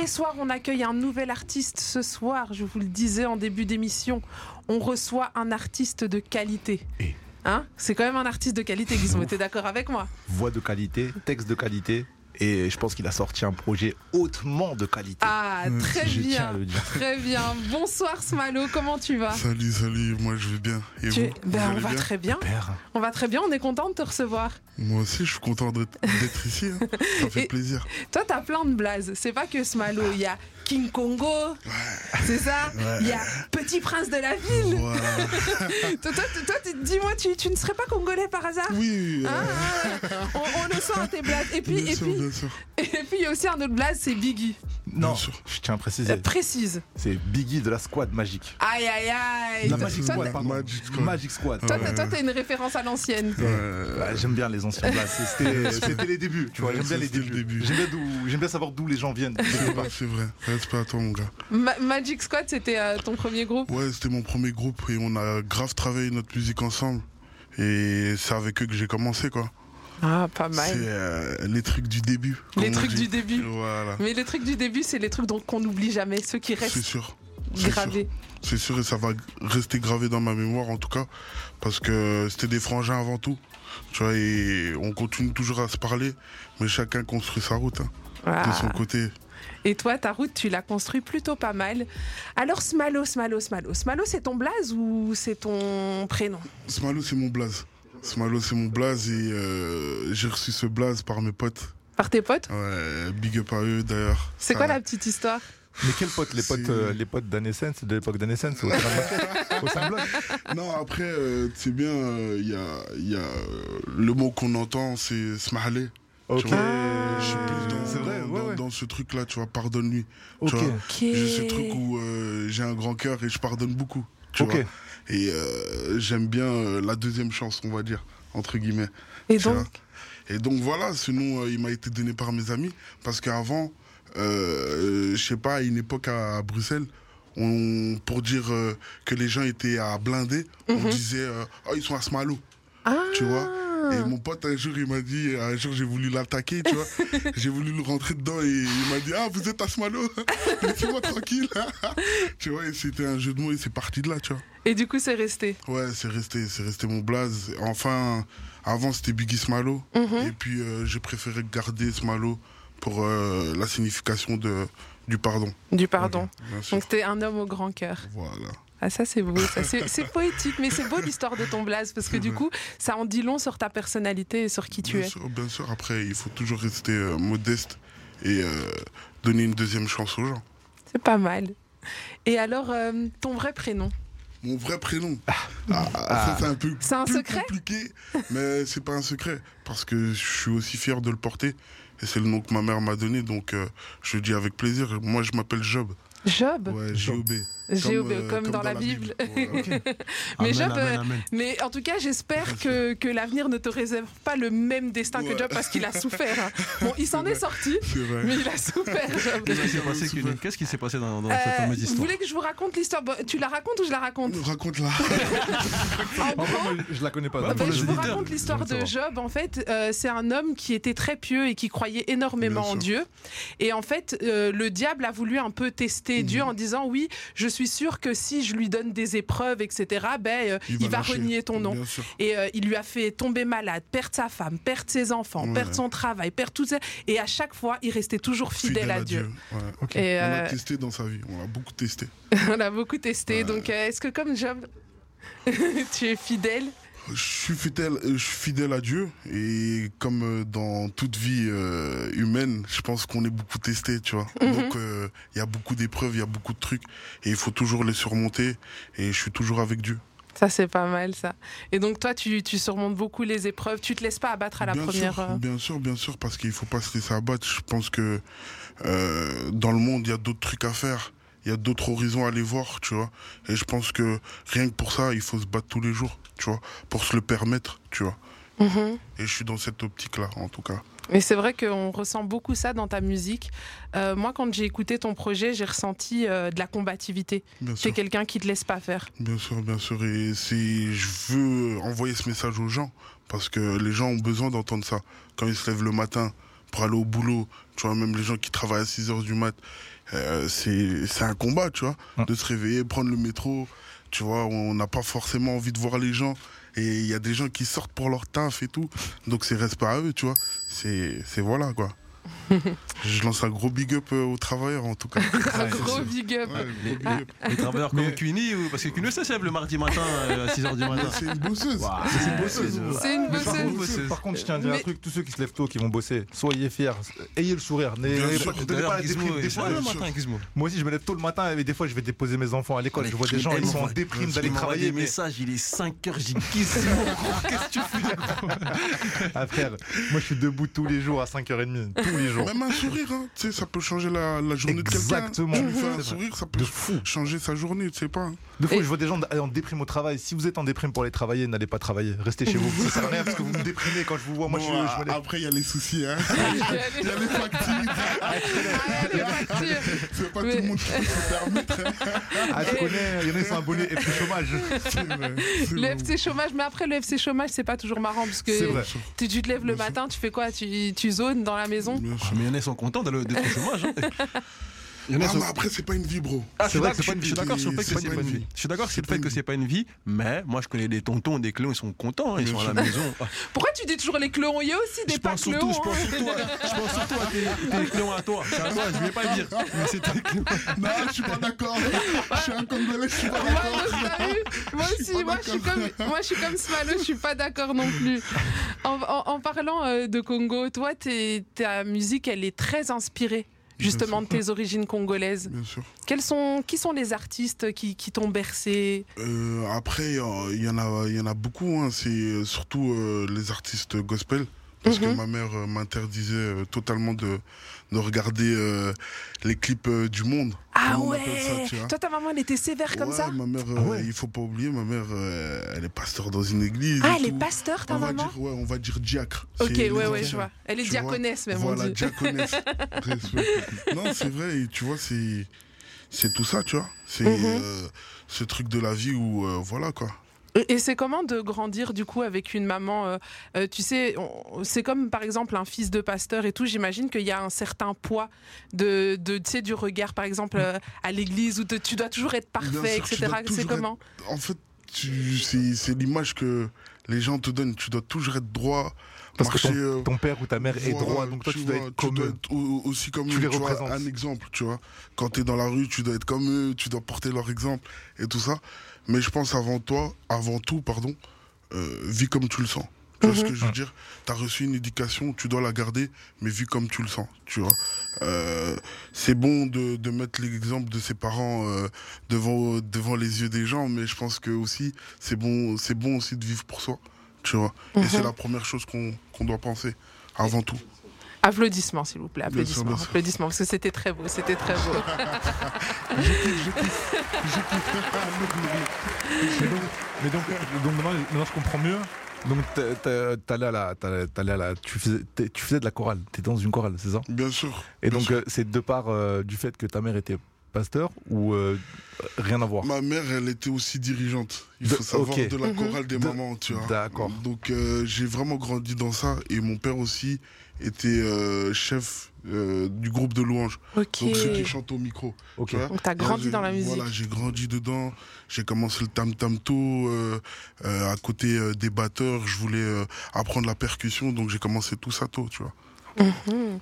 les soirs, on accueille un nouvel artiste. Ce soir, je vous le disais en début d'émission, on reçoit un artiste de qualité. Et Hein? C'est quand même un artiste de qualité, Gizmo. T'es d'accord avec moi? Voix de qualité, texte de qualité. Et je pense qu'il a sorti un projet hautement de qualité. Ah, Mm, très je tiens bien. à le dire. Très bien. Bonsoir, Smalo. Comment tu vas? Salut, salut, moi je vais bien. Et Tu- vous, Ben, on va bien? très bien. Père. On va très bien. On est content de te recevoir. Moi aussi, je suis content d'être d'être ici. hein. Ça fait Et- plaisir. Toi, t'as plein de blazes. C'est pas que Smalo. Il y a King Congo. C'est ça Il y a Petit Prince de la Ville. Toi, toi, toi, dis-moi, tu, tu ne serais pas congolais par hasard? Oui, ah, on, on le sent à tes blazes. Et puis, bien et sûr, puis, bien sûr. et puis, il y a aussi un autre blaze, c'est Biggie. Non, je tiens à préciser. Euh, précise. C'est Biggie de la squad magique. Aïe, aïe, aïe. La Magic Squad, pardon. Magic Squad. Magic Squad. toi, Ouais. t'as- toi, t'as une référence à l'ancienne. Euh, Ouais, j'aime bien les anciens blagues. C'était c'était les débuts, tu vois. Ouais, J'aime bien les le débuts. début. J'aime bien, savoir d'où les gens viennent. c'est vrai, c'est vrai. Respect à toi, mon gars. Ma- Magic Squad, c'était euh, ton premier groupe? Ouais, c'était mon premier groupe et on a grave travaillé notre musique ensemble. Et c'est avec eux que j'ai commencé, quoi. Ah, pas C'est mal. euh, les trucs du début. Les trucs dit. du début. Voilà. Mais les trucs du début, c'est les trucs dont- qu'on n'oublie jamais, ceux qui C'est restent sûr. C'est gravés. C'est sûr et ça va rester gravé dans ma mémoire en tout cas parce que c'était des frangins avant tout. Tu vois et on continue toujours à se parler mais chacun construit sa route hein, de son côté. Et toi, ta route, tu l'as construit plutôt pas mal. Alors, Smalo, Smalo, Smalo. Smalo, c'est ton blaze ou c'est ton prénom? Smalo c'est mon blaze. Smalo c'est mon blaze et euh, j'ai reçu ce blaze par mes potes. Par tes potes? Ouais, big up à eux d'ailleurs. C'est quoi la petite histoire? Mais quels potes Les potes, euh, les potes d'Anessence, de l'époque au Saint-Bloc Non après euh, c'est bien il y a, y a euh, le mot qu'on entend c'est smahlé. Ok. Je suis plus dans, C'est vrai, dans- ouais, dans- ouais. dans ce truc là tu vois pardonne-lui. Ok. Tu vois, Ok. J'ai ce truc où euh, j'ai un grand cœur et je pardonne beaucoup. Tu Ok. vois et euh, j'aime bien euh, la deuxième chance, on va dire, entre guillemets. Et donc vois. Et donc voilà, ce nom, euh, il m'a été donné par mes amis. Parce qu'avant, euh, je sais pas, à une époque à, Bruxelles, on, pour dire euh, que les gens étaient à blinder, on Mhm. disait euh, Oh, ils sont à Smalo. Ah tu vois, Et mon pote, un jour, il m'a dit, un jour, j'ai voulu l'attaquer, tu vois? j'ai voulu le rentrer dedans et il m'a dit, ah, vous êtes à Smalo? Laissez-moi tranquille. tu vois, et c'était un jeu de mots et c'est parti de là, tu vois? Et du coup, c'est resté? Ouais, c'est resté, c'est resté mon blaze. Enfin, avant, c'était Biggie Smalo. Mhm. Et puis, euh, j'ai préféré garder Smalo pour euh, la signification de, du pardon. Du pardon. Bien. Donc, t'es un homme au grand cœur. Voilà. Ah, ça, c'est beau. ça. C'est poétique, mais c'est beau l'histoire de ton blaze parce que du coup, ça en dit long sur ta personnalité et sur qui tu bien es. sûr, bien sûr. Après, il faut toujours rester euh, modeste et euh, donner une deuxième chance aux gens. C'est pas mal. Et alors, euh, ton vrai prénom? Mon vrai prénom. Ah, ça, c'est un peu C'est un plus secret? compliqué, mais c'est pas un secret parce que je suis aussi fier de le porter et c'est le nom que ma mère m'a donné, donc euh, je dis avec plaisir. Moi, je m'appelle Job. Job Ouais, J-O-B. G.O.B., euh, comme dans la Bible. Mais Amen, Job, amen, euh, amen. Mais en tout cas, j'espère que, que l'avenir ne te réserve pas le même destin que. Job parce qu'il a souffert. hein. Bon, il s'en est sorti, mais il a souffert, Job. Qu'est-ce qui s'est passé, dans, dans Euh, cette fameuse vous histoire voulez que je vous raconte l'histoire? Bon, Tu la racontes ou je la raconte? Raconte-la. En gros, je la connais pas. Bah, pour je vous raconte l'histoire de Job. En fait, euh, c'est un homme qui était très pieux et qui croyait énormément en. Dieu. Et en fait, le diable a voulu un peu tester Mhm. Dieu en disant oui, je suis sûr que si je lui donne des épreuves, etc., ben, euh, il, va, renier ton nom. Et euh, il lui a fait tomber malade, perdre sa femme, perdre ses enfants, Ouais. perdre son travail, perdre tout ça. Et à chaque fois, il restait toujours fidèle, à, Dieu. Ouais. Et On euh, l'a testé dans sa vie. On l'a beaucoup testé. on a beaucoup testé. Ouais. Donc, euh, est-ce que comme Job, tu es fidèle Je suis fidèle, euh, je suis fidèle à Dieu et comme euh, dans toute vie euh, humaine, je pense qu'on est beaucoup testé, tu vois. Mhm. Donc euh, il y a beaucoup d'épreuves, il y a beaucoup de trucs et il faut toujours les surmonter et je suis toujours avec Dieu. Ça, c'est pas mal, ça. Et donc, toi, tu, tu surmontes beaucoup les épreuves. Tu te laisses pas abattre à la bien première. sûr, bien sûr, bien sûr, parce qu'il faut pas se laisser abattre. Je pense que euh, dans le monde, il y a d'autres trucs à faire. Il y a d'autres horizons à aller voir, tu vois. Et je pense que rien que pour ça, il faut se battre tous les jours, tu vois, pour se le permettre, tu vois. mhm. Et je suis dans cette optique-là, en tout cas. Et c'est vrai qu'on ressent beaucoup ça dans ta musique. Euh, moi, quand j'ai écouté ton projet, j'ai ressenti euh, de la combativité. C'est quelqu'un qui te laisse pas faire. Bien sûr, bien sûr. Et je veux envoyer ce message aux gens parce que les gens ont besoin d'entendre ça. Quand ils se lèvent le matin pour aller au boulot. Tu vois, même les gens qui travaillent à 6 heures du mat, euh, c'est c'est un combat, tu vois, Ouais. de se réveiller, prendre le métro. Tu vois, on n'a pas forcément envie de voir les gens. Et il y a des gens qui sortent pour leur taf et tout. Donc c'est respect à eux, tu vois. C'est c'est voilà, quoi. Je lance un gros big up euh, aux travailleurs, en tout cas. Un gros big up. Ouais, Les, gros big up. les travailleurs comme Cuny, ou... parce que Cuny se lève le mardi matin euh, à 6h du matin. C'est une bosseuse. C'est une bosseuse. C'est une Mais par, bosseuse. contre, par contre, je tiens à dire Mais- un truc, tous ceux qui se lèvent tôt, qui vont bosser, soyez fiers, ayez le sourire, n'ayez Bien pas- la déprime. Des fois, moi aussi, je me lève tôt le matin et des fois, je vais déposer mes enfants à l'école. Je vois des gens, ils sont en déprime d'aller travailler. des messages, il est 5h, j'ai qu'est-ce que tu fais ah, frère, moi, je suis debout tous les jours à 5h30, tous les jours. Même un sourire, hein, tu sais, ça peut changer la, la journée de quelqu'un. Exactement. Tu un sourire, ça peut De fou. changer sa journée, tu sais pas. hein. Fois, Et- je vois des gens en déprime au travail. Si vous êtes en déprime pour aller travailler, n'allez pas travailler. Restez chez vous. Ça sert à rien parce que vous me déprimez quand je vous vois. Moi, Bon, je, je après, il y a les soucis. Hein. Il y a les factures. Ah, les factures. C'est pas Mais- tout le monde qui peut se permettre. Ah, je connais, il y en a qui sont abonnés et puis chômage. Vrai, Le vrai. FC chômage, mais après le FC chômage, c'est pas toujours marrant parce que tu, tu te lèves le matin, tu fais quoi? Tu, tu zones dans la maison? Mais il y en a sont contents d'être au chômage. Il y en a Ah, mais après, c'est pas une vie, bro. Ah, je C'est suis vrai d'accord- que c'est pas une je suis vie. d'accord sur le fait que C'est pas une vie. Je suis d'accord sur le fait que c'est pas une vie, mais moi je connais des tontons, des cléons, ils sont contents, ils sont à la maison. Pourquoi tu dis toujours les cléons Il y a aussi des pas cléons. je pense surtout, à, je pense surtout à tes, cléons à toi. C'est à toi, je vais pas dire. Mais c'est tes cléons. Non, je suis pas d'accord. Je suis un Congolais, je suis pas d'accord. Moi aussi, moi je suis comme, moi je suis comme Smalo, je suis pas d'accord non plus. En, en- en parlant euh, de Congo, toi, ta musique, elle est très inspirée justement de tes origines congolaises. Bien sûr. Quels sont, qui sont les artistes qui, qui t'ont bercé? Euh, après, euh, il y, en a- y en a beaucoup. hein. C'est euh, surtout euh, les artistes gospel. Parce que Mhm. ma mère m'interdisait totalement de, de regarder euh, les clips euh, du monde. Ah Comment on ouais appelle ça, tu vois Toi, ta maman, elle était sévère comme Ouais, ça ma mère, euh, Ah ouais. il faut pas oublier, ma mère, euh, elle est pasteur dans une église. Ah, elle est pasteur, ta on va maman dire, ouais, on va dire diacre. Ok, ouais, ouais, je vois. Elle est Tu vois diaconesse, même, on Voilà, dit. diaconesse. Non, c'est vrai, tu vois, c'est, c'est tout ça, tu vois. C'est Mhm. euh, ce truc de la vie où, euh, voilà, quoi. Et c'est comment de grandir du coup avec une maman euh, euh, Tu sais, c'est comme par exemple un fils de pasteur et tout. J'imagine qu'il y a un certain poids de, de tu sais, du regard, par exemple euh, à l'église où te- tu dois toujours être parfait, sûr, tu etc. C'est comment En fait, tu- c'est, l'image que les gens te donnent. Tu dois toujours être droit. Parce que ton, ton père ou ta mère est droit, donc toi tu, dois vois, être comme eux. être au- aussi comme Tu eux, les vois, représentes. un exemple, tu vois. Quand tu es dans la rue, tu dois être comme eux, tu dois porter leur exemple et tout ça. Mais je pense avant toi, avant tout, pardon, euh, vis comme tu le sens. Tu vois ce que je veux dire? Tu as reçu une éducation, tu dois la garder, mais vis comme tu le sens, tu vois. Euh, c'est bon de, de mettre l'exemple de ses parents euh, devant, devant les yeux des gens, mais je pense que aussi, c'est bon, c'est bon aussi de vivre pour soi, tu vois. Et c'est la première chose qu'on qu'on doit penser, avant tout. Applaudissements, s'il vous plaît. Bien sûr, Applaudissements, bien sûr. applaudissements, parce que c'était très beau, c'était très beau. Mais donc, mais donc, donc maintenant, maintenant, je comprends mieux. Donc t'as- t'as- t'allais à la, t'allais- t'allais à la, tu faisais, t'es- tu faisais de la chorale. T'étais dans une chorale, c'est ça? Bien sûr. Et bien donc euh, c'est de part euh, du fait que ta mère était pasteur ou euh, rien à voir? Ma mère, elle était aussi dirigeante. Il De- faut savoir ok. de la Mhm. chorale des De- mamans, tu vois. D'accord. Donc euh, j'ai vraiment grandi dans ça. Et mon père aussi était euh, chef euh, du groupe de louanges. Ok. Donc ceux qui chantent au micro. Ok. tu vois. Donc t'as grandi dans la musique. Voilà, j'ai grandi dedans. J'ai commencé le tam tam tôt. euh, euh, à côté euh, des batteurs, je voulais euh, apprendre la percussion, donc j'ai commencé tout ça tôt, tu vois. Mhm.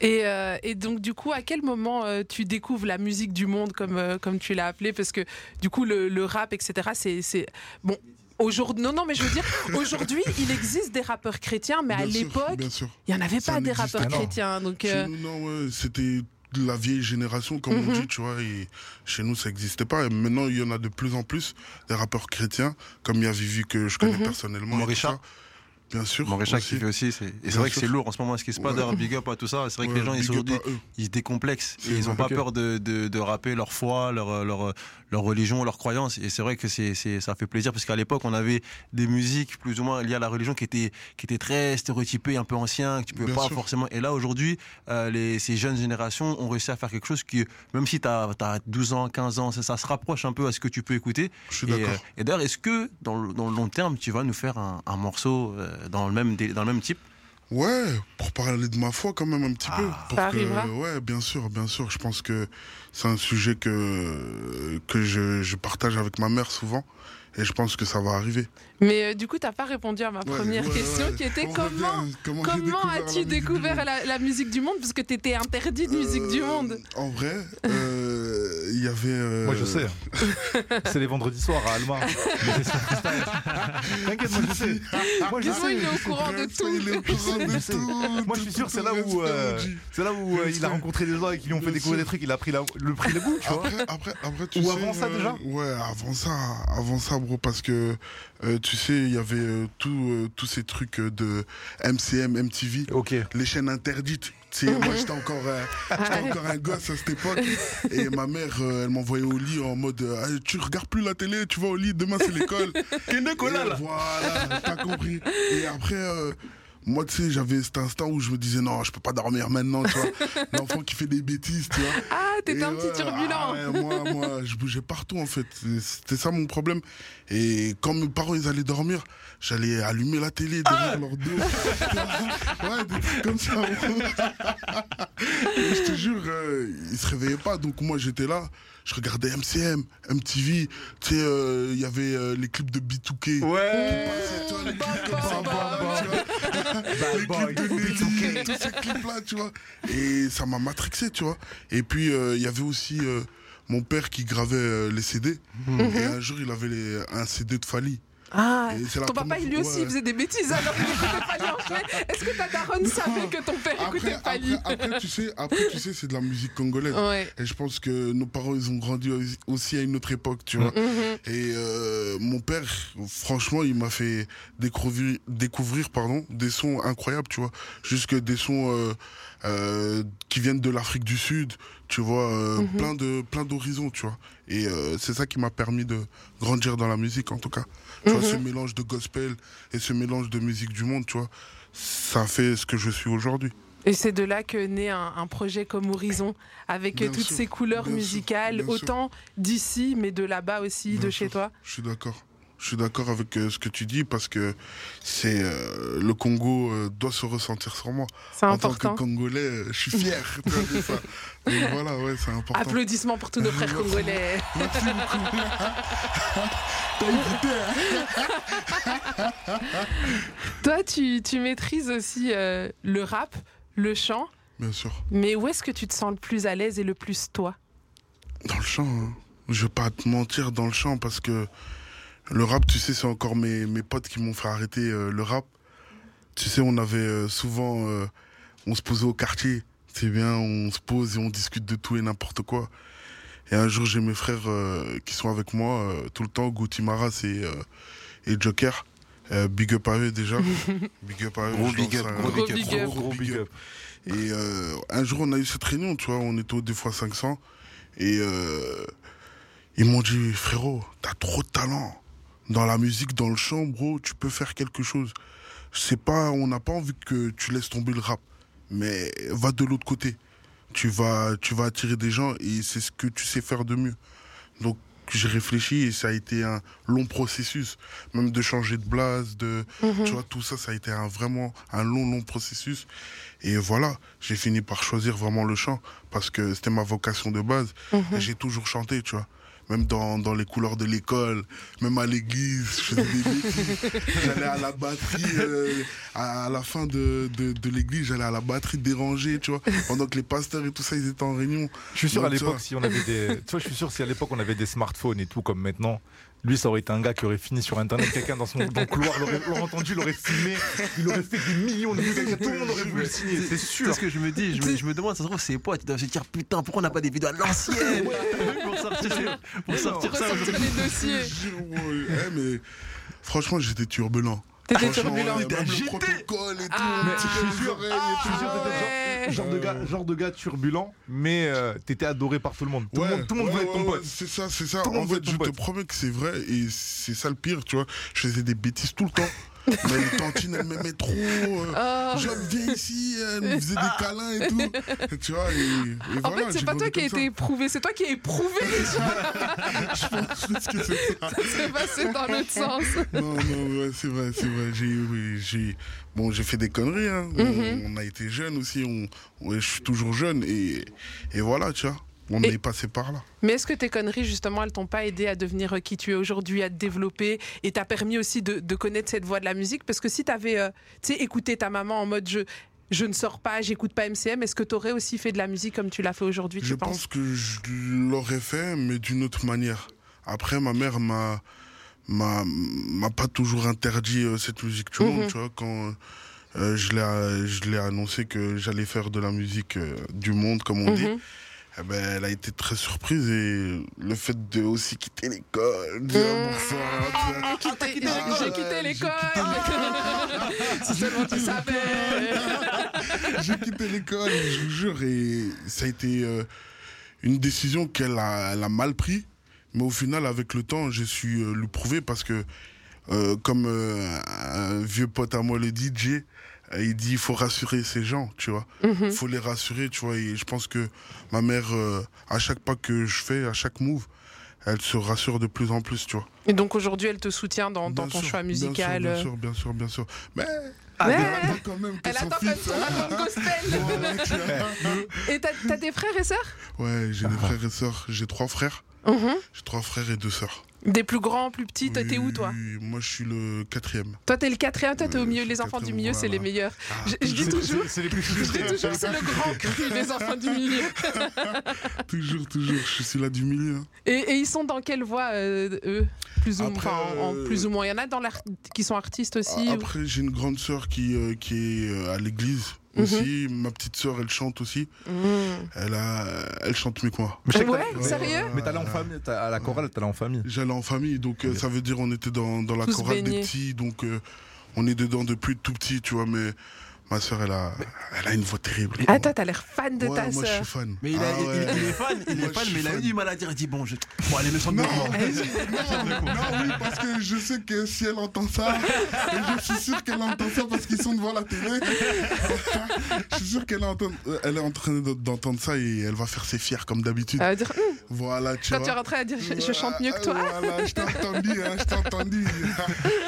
Et, euh, et donc du coup, à quel moment euh, tu découvres la musique du monde comme euh, comme tu l'as appelé? Parce que du coup, le, le rap, etc. C'est bon. Aujourd'hui, non, non, mais je veux dire, aujourd'hui, il existe des rappeurs chrétiens, mais à Bien l'époque, il n'y en avait Ça pas des rappeurs pas. chrétiens. Donc, Chez euh, nous, non, ouais, c'était de la vieille génération, comme on Mhm. dit, tu vois. Et chez nous, ça n'existait pas. Et maintenant, il y en a de plus en plus des rappeurs chrétiens, comme il y a Vivi que je connais personnellement. tout Mauricha. ça. Bien sûr. Maréchal qui fait aussi. c'est- Et c'est vrai que c'est lourd en ce moment ce qui se passe. Ouais. Big up à tout ça. C'est vrai que les gens, ils, sont se décomplexent. Et ils n'ont pas peur de, de, de rapper leur foi, leur, leur, leur religion, leurs croyances. Et c'est vrai que c'est, c'est, ça fait plaisir parce qu'à l'époque, on avait des musiques plus ou moins liées à la religion qui étaient, qui étaient très stéréotypées, un peu anciens, que tu pouvais Bien pas sûr. forcément. Et là, aujourd'hui, euh, les, ces jeunes générations ont réussi à faire quelque chose qui, même si tu as, 12 ans, 15 ans, ça, ça se rapproche un peu à ce que tu peux écouter. Je suis Et, d'accord. euh, et d'ailleurs, est-ce que dans le, dans le long terme, tu vas nous faire un, un morceau euh, dans, le même, dans le même type Ouais, pour parler de ma foi quand même un petit peu. Pour Ça que- arrivera. Ouais, bien sûr, bien sûr. Je pense que c'est un sujet que, que je, je partage avec ma mère souvent. Et je pense que ça va arriver. Mais euh, du coup, t'as pas répondu à ma première ouais, question ouais. qui était On comment revient, comment Comment découvert la as-tu découvert monde la, la musique du monde? Parce que t'étais interdit de musique du Euh, monde. En vrai, euh, il y avait. euh, Moi je sais. C'est les vendredis soirs à Alma. T'inquiète, moi je sais. Moi je Dis-moi, sais. il est au courant de tout. il est au courant de Je sais. tout, Moi je suis sûr c'est là où euh, c'est là où euh, il a rencontré des gens et qui lui ont fait découvrir des trucs, il a pris la- le pris le goût, tu vois. Après, après, après, tu Ou sais, avant ça, euh, déjà Ouais, avant ça, avant ça, parce que euh, tu sais, il y avait euh, tout, euh, tous ces trucs de MCM, MTV, Ok. les chaînes interdites. Tu sais, moi, j'étais encore, euh, j'étais encore un gosse à cette époque. Et ma mère, euh, elle m'envoyait au lit en mode Tu regardes plus la télé, tu vas au lit, demain c'est l'école. Et Voilà, t'as compris. Et après. Moi, tu sais, j'avais cet instant où je me disais non, je peux pas dormir maintenant, tu vois. L'enfant qui fait des bêtises, tu vois. Ah, t'étais un ouais, petit turbulent. ah ouais, moi, moi, je bougeais partout en fait. C'était ça mon problème. Et quand mes parents ils allaient dormir, j'allais allumer la télé derrière leur dos. ouais, des trucs comme ça. Et je te jure, euh, ils se réveillaient pas. Donc moi j'étais là. Je regardais MCM, MTV. Tu sais, euh, il y avait euh, les clips de B2K. Ouais. Tu vois, les clips comme Bam, ça, bam, bam, tu vois. les boy, clips de Nelly, tous ces clips-là, tu vois. Et ça m'a matrixé, tu vois. Et puis, euh, il y avait aussi euh, mon père qui gravait euh, les CD. Et un jour, il avait les- un CD de Fali. Ah, ton papa, lui fois- aussi, ouais. il faisait des bêtises alors qu'il écoutait Fali en chemin. Est-ce que ta daronne savait que ton père écoutait Après, Fali après, après, tu sais, après, tu sais, c'est de la musique congolaise. Ouais. Et je pense que nos parents, ils ont grandi aussi- à une autre époque, tu vois. Mhm. Et euh, mon père, franchement, il m'a fait découvrir, découvrir pardon, des sons incroyables, tu vois. Jusque des sons euh, euh, qui viennent de l'Afrique du Sud, tu vois, Mhm. plein de plein d'horizons, tu vois. Et c'est ça qui m'a permis de grandir dans la musique, en tout cas. Tu vois, ce Mhm. mélange de gospel et ce mélange de musique du monde, tu vois, ça fait ce que je suis aujourd'hui. Et c'est de là que naît un, un projet comme Horizon, avec Bien toutes sûr, ces couleurs musicales, autant d'ici, mais de là-bas aussi, Bien de sûr. chez toi. Je suis d'accord. Je suis d'accord avec euh, ce que tu dis parce que c'est euh, le Congo euh, doit se ressentir sur moi. C'est En tant que important. Congolais, je suis fier de ça. Donc voilà, ouais, c'est important. Applaudissements pour tous nos frères congolais. Merci beaucoup. Toi, tu, tu maîtrises aussi euh, le rap, le chant, Bien sûr. mais où est-ce que tu te sens le plus à l'aise et le plus toi? Dans le chant, hein. je vais pas te mentir dans le chant parce que le rap, tu sais, c'est encore mes, mes potes qui m'ont fait arrêter euh, le rap. Tu sais, on avait euh, souvent, euh, on se posait au quartier, c'est bien, on se pose et on discute de tout et n'importe quoi. Et un jour, j'ai mes frères euh, qui sont avec moi euh, tout le temps, Gouti Maras et, euh, et Joker. Euh, big up à eux déjà. big up à eux. Gros je big lance up, un- gros big up. gros, gros big up. Et euh, un jour, on a eu cette réunion, tu vois, on était au 2 x 500. Et euh, ils m'ont dit, frérot, t'as trop de talent. Dans la musique, dans le chant, bro, tu peux faire quelque chose. Sais pas, on n'a pas envie que tu laisses tomber le rap. Mais va de l'autre côté. Tu vas, tu vas attirer des gens et c'est ce que tu sais faire de mieux. Donc, j'ai réfléchi et ça a été un long processus. Même de changer de blase, de, tu vois, tout ça, ça a été un, vraiment un long, long processus. Et voilà, j'ai fini par choisir vraiment le chant parce que c'était ma vocation de base. Et j'ai toujours chanté, tu vois. Même dans, dans les couleurs de l'école, même à l'église, je faisais des bêtises. J'allais à la batterie, euh, à, à la fin de, de, de l'église, j'allais à la batterie déranger, tu vois. Pendant que les pasteurs et tout ça, ils étaient en réunion. Je suis sûr Donc, à l'époque si on avait des tu vois je suis sûr si à l'époque on avait des smartphones et tout comme maintenant lui ça aurait été un gars qui aurait fini sur internet quelqu'un dans son dans le couloir l'aurait entendu l'aurait filmé il aurait fait des millions de vues tout le monde aurait voulu le signer c'est C'est sûr ce que je me dis. Je me, je me demande, ça se trouve, ses potes, ils doivent se dire putain, pourquoi on n'a pas des vidéos à l'ancienne Pour sortir, pour sortir ça Ressortir aujourd'hui. les dossiers. Je jure, ouais. Eh, mais franchement, j'étais turbulent. T'étais turbulent. le protocole et tout. Ah. Mais je suis sûr- Ah, ouais. genre de gars genre de gars turbulent mais euh, t'étais adoré par tout le monde tout le Ouais, monde tout le monde ouais, voulait être ton pote ouais, C'est ça, c'est ça. Tout En fait, je te promets que c'est vrai et c'est ça le pire, tu vois. Je faisais des bêtises tout le temps. Mais les tantines, elles m'aimaient trop. euh, Oh. Job, viens ici, elle me faisait des câlins et tout. Tu vois, et, et En voilà, fait, c'est pas toi qui a comme été éprouvé, c'est toi qui as éprouvé les gens. ça. Je pense que c'est ça. C'est passé dans l'autre sens. Non, non, ouais, c'est vrai, c'est vrai. J'ai, oui, j'ai, bon, j'ai fait des conneries. Hein. Mhm. on, on a été jeunes aussi. On, ouais, je suis toujours jeune et, et voilà, tu vois. On Et- est passé par là. Mais est-ce que tes conneries, justement, elles t'ont pas aidé à devenir euh, qui tu es aujourd'hui, à te développer et t'a permis aussi de, de connaître cette voie de la musique? Parce que si tu avais écouté ta maman en mode je, je ne sors pas, j'écoute pas MCM, est-ce que tu aurais aussi fait de la musique comme tu l'as fait aujourd'hui, Je tu pense que je l'aurais fait, mais d'une autre manière. Après, ma mère m'a m'a pas toujours interdit euh, cette musique du Mhm. monde, tu vois. Quand euh, je l'ai annoncé que j'allais faire de la musique euh, du monde, comme on dit, Mhm. Eh ben, elle a été très surprise et le fait de aussi quitter l'école, dire tu sais. Ah, quitté- Ah, J'ai quitté l'école Si seulement tu savais J'ai quitté l'école, je vous jure, et ça a été euh, une décision qu'elle a, elle a mal pris. Mais au final, avec le temps, j'ai su euh, lui prouver parce que, euh, comme euh, un vieux pote à moi le DJ, euh, il dit il faut rassurer ces gens, tu vois. Mhm. Il faut les rassurer, tu vois. Et je pense que ma mère, euh, à chaque pas que je fais, à chaque move, elle se rassure de plus en plus, tu vois. Et donc aujourd'hui, elle te soutient dans, dans Bien ton sûr, choix bien sûr, musical Bien euh. sûr, bien sûr, bien sûr. Mais Ouais. elle attend quand même que Elle son attend fils... tu vois. Et t'as t'as des frères et sœurs? Ouais, j'ai des Ah. frères et sœurs. J'ai trois frères. Mhm. J'ai trois frères et deux sœurs. Des plus grands, plus petits, toi, t'es où toi Moi, je suis le quatrième. Toi, t'es le quatrième, toi, t'es au Euh, milieu. Les enfants du milieu, c'est les meilleurs. Ah, Je, je dis C'est- toujours, c'est- les plus je dis toujours, c'est le grand cri, les enfants du milieu. toujours, toujours. Je suis là du milieu. hein. Et, et ils sont dans quelle voie, euh, eux plus ou, Après, enfin, en, en euh, plus ou moins? Il y en a dans qui sont artistes aussi. Ou- Après, j'ai une grande sœur qui, euh, qui est à l'église Mhm. aussi. Ma petite sœur, elle chante aussi. Mmh. Elle, a, elle chante mieux que moi. Mais je sais que Ouais, sérieux Mais t'allais en famille, t'as- à la chorale, t'allais en famille. J'allais en famille, donc euh, ça veut dire on était dans, dans la Tous chorale baignés. des petits, donc euh, on est dedans depuis tout petit, tu vois. Mais ma sœur, elle a, elle a une voix terrible. Ah, toi, t'as l'air fan de Ouais, ta moi, je sœur. suis fan. Mais il, a- Ah il- ouais. il est fan, il Moi, est fan, je mais il a eu du mal à dire. Il dit bon, je... bon allez, le Non, de non, non, oui, parce que je sais que si elle entend ça, et je suis sûr qu'elle entend ça parce qu'ils sont devant la télé. je suis sûr qu'elle entend- euh, elle est en train de- d'entendre ça et elle va faire ses fiers comme d'habitude. Elle va dire, Hum, Voilà, tu quand vois. tu es rentré à dire, je, je chante mieux que toi. Voilà, je t'ai entendu, hein, je t'ai entendu.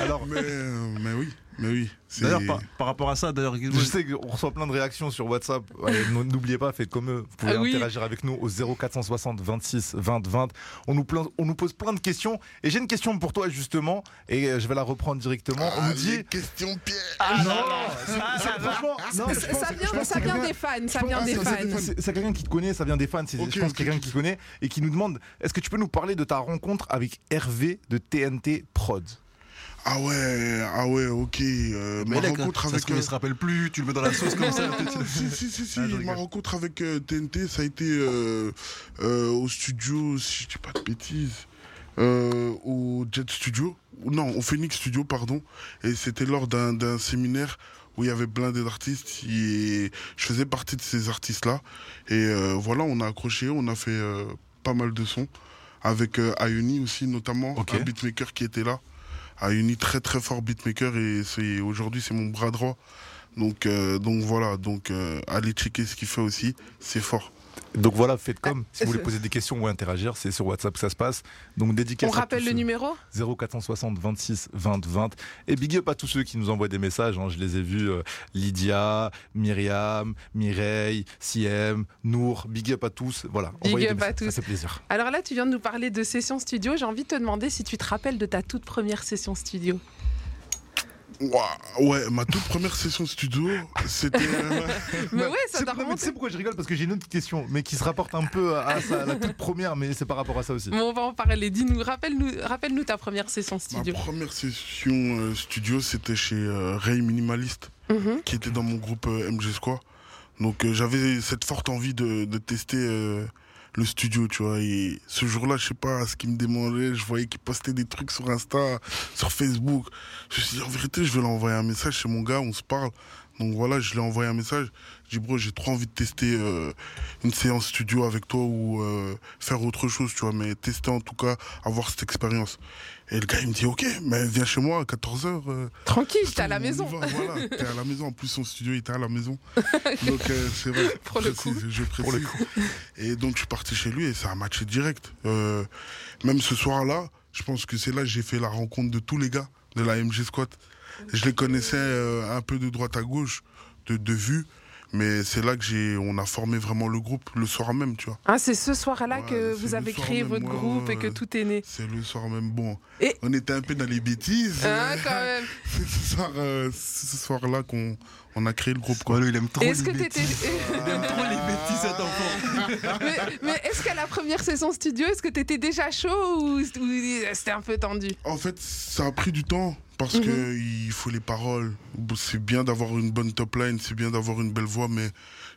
Alors, mais, euh, mais oui, mais oui. c'est- D'ailleurs, par, par rapport à ça, d'ailleurs, Je sais qu'on reçoit plein de réactions sur WhatsApp. N'oubliez pas, faites comme eux. Vous pouvez Ah oui. interagir avec nous au 0460 26 20 20. On nous, plein- on nous pose plein de questions. Et j'ai une question pour toi, justement. Et euh, je vais la reprendre directement. on Ah, nous dit. les questions pièges. non, non, Ça, vient, ça des fans, ça je vient pense des que fans. c'est- quelqu'un qui te connaît, ça vient des fans. C'est je pense ok, quelqu'un qui connaît et qui nous demande est-ce que tu peux nous parler de ta rencontre avec Hervé de TNT Prod? Ah ouais, ah ouais, ok. euh, Mais ma là, rencontre ça avec. euh, se rappelle plus, tu le mets dans la sauce comme ça. Non, non, si, si, si, si. Ah, ma rencontre avec euh, TNT, ça a été euh, euh, au studio, si je dis pas de bêtises, euh, au Jet Studio, non, au Phoenix Studio, pardon. Et c'était lors d'un séminaire où il y avait plein d'artistes et je faisais partie de ces artistes-là. Et euh, voilà, on a accroché, on a fait euh, pas mal de sons avec euh, Ayuni aussi, notamment, Ok. un beatmaker qui était là. Ayuni, très très fort beatmaker et aujourd'hui c'est mon bras droit. Donc, euh, voilà, donc euh, allez checker ce qu'il fait aussi, c'est fort. Donc voilà, faites comme. Si vous voulez poser des questions ou interagir, c'est sur WhatsApp que ça se passe. Donc dédicace On à rappelle tous le numéro 0460 26 20 20. Et big up à tous ceux qui nous envoient des messages. hein. Je les ai vus euh, Lydia, Myriam, Mireille, Siem, Nour. Big up à tous. Voilà. Big up à tous. Ça fait plaisir. Alors là, tu viens de nous parler de session studio. J'ai envie de te demander si tu te rappelles de ta toute première session studio. Ouais, ma toute première session studio, c'était. euh, Mais ouais, ça mais Tu sais pourquoi je rigole? Parce que j'ai une autre question, mais qui se rapporte un peu à, ça, à la toute première, mais c'est par rapport à ça aussi. Bon, on va en parler. Dis-nous, rappelle-nous rappelle -nous ta première session ma studio. première session euh, studio, c'était chez euh, Ray Minimaliste, Mhm. qui était dans mon groupe euh, MG Squad. Donc j'avais cette forte envie de, de tester le studio, tu vois. Et ce jour-là, je sais pas ce qui me démangeait. Je voyais qu'il postait des trucs sur Insta, sur Facebook. Je me suis dit, en vérité, je vais l'envoyer un message chez mon gars, on se parle. Donc voilà, je lui ai envoyé un message. J'ai dit, bro, j'ai trop envie de tester euh, une séance studio avec toi ou euh, faire autre chose, tu vois, mais tester en tout cas, avoir cette expérience. Et le gars, il me dit, ok, mais viens chez moi à 14h. Tranquille, t'es à la maison. Voilà, t'es à la maison. En plus, son studio, il était à la maison. Donc, euh, c'est vrai. Pour le précise, coup. Je précise. Et donc, je suis parti chez lui et ça a matché direct. Euh, même ce soir-là, je pense que c'est là que j'ai fait la rencontre de tous les gars de la MG Squad. Je les connaissais euh, un peu de droite à gauche, de, de vue. Mais c'est là que j'ai, on a formé vraiment le groupe le soir même, tu vois. Ah, c'est ce soir-là Ouais, que vous avez créé même, votre ouais, groupe et que tout est né. C'est le soir même. Bon, Et- on était un peu dans les bêtises. Ah, quand même. C'est ce soir, euh, c'est ce soir-là qu'on on a créé le groupe. Quoi. Il aime trop Est-ce les que t'étais. bêtises. Il aime trop les bêtises, cet enfant. mais mais est-ce qu'à la première saison studio, est-ce que t'étais déjà chaud ou, ou c'était un peu tendu? En fait, ça a pris du temps parce Mhm. que il faut les paroles. C'est bien d'avoir une bonne top line, c'est bien d'avoir une belle voix, mais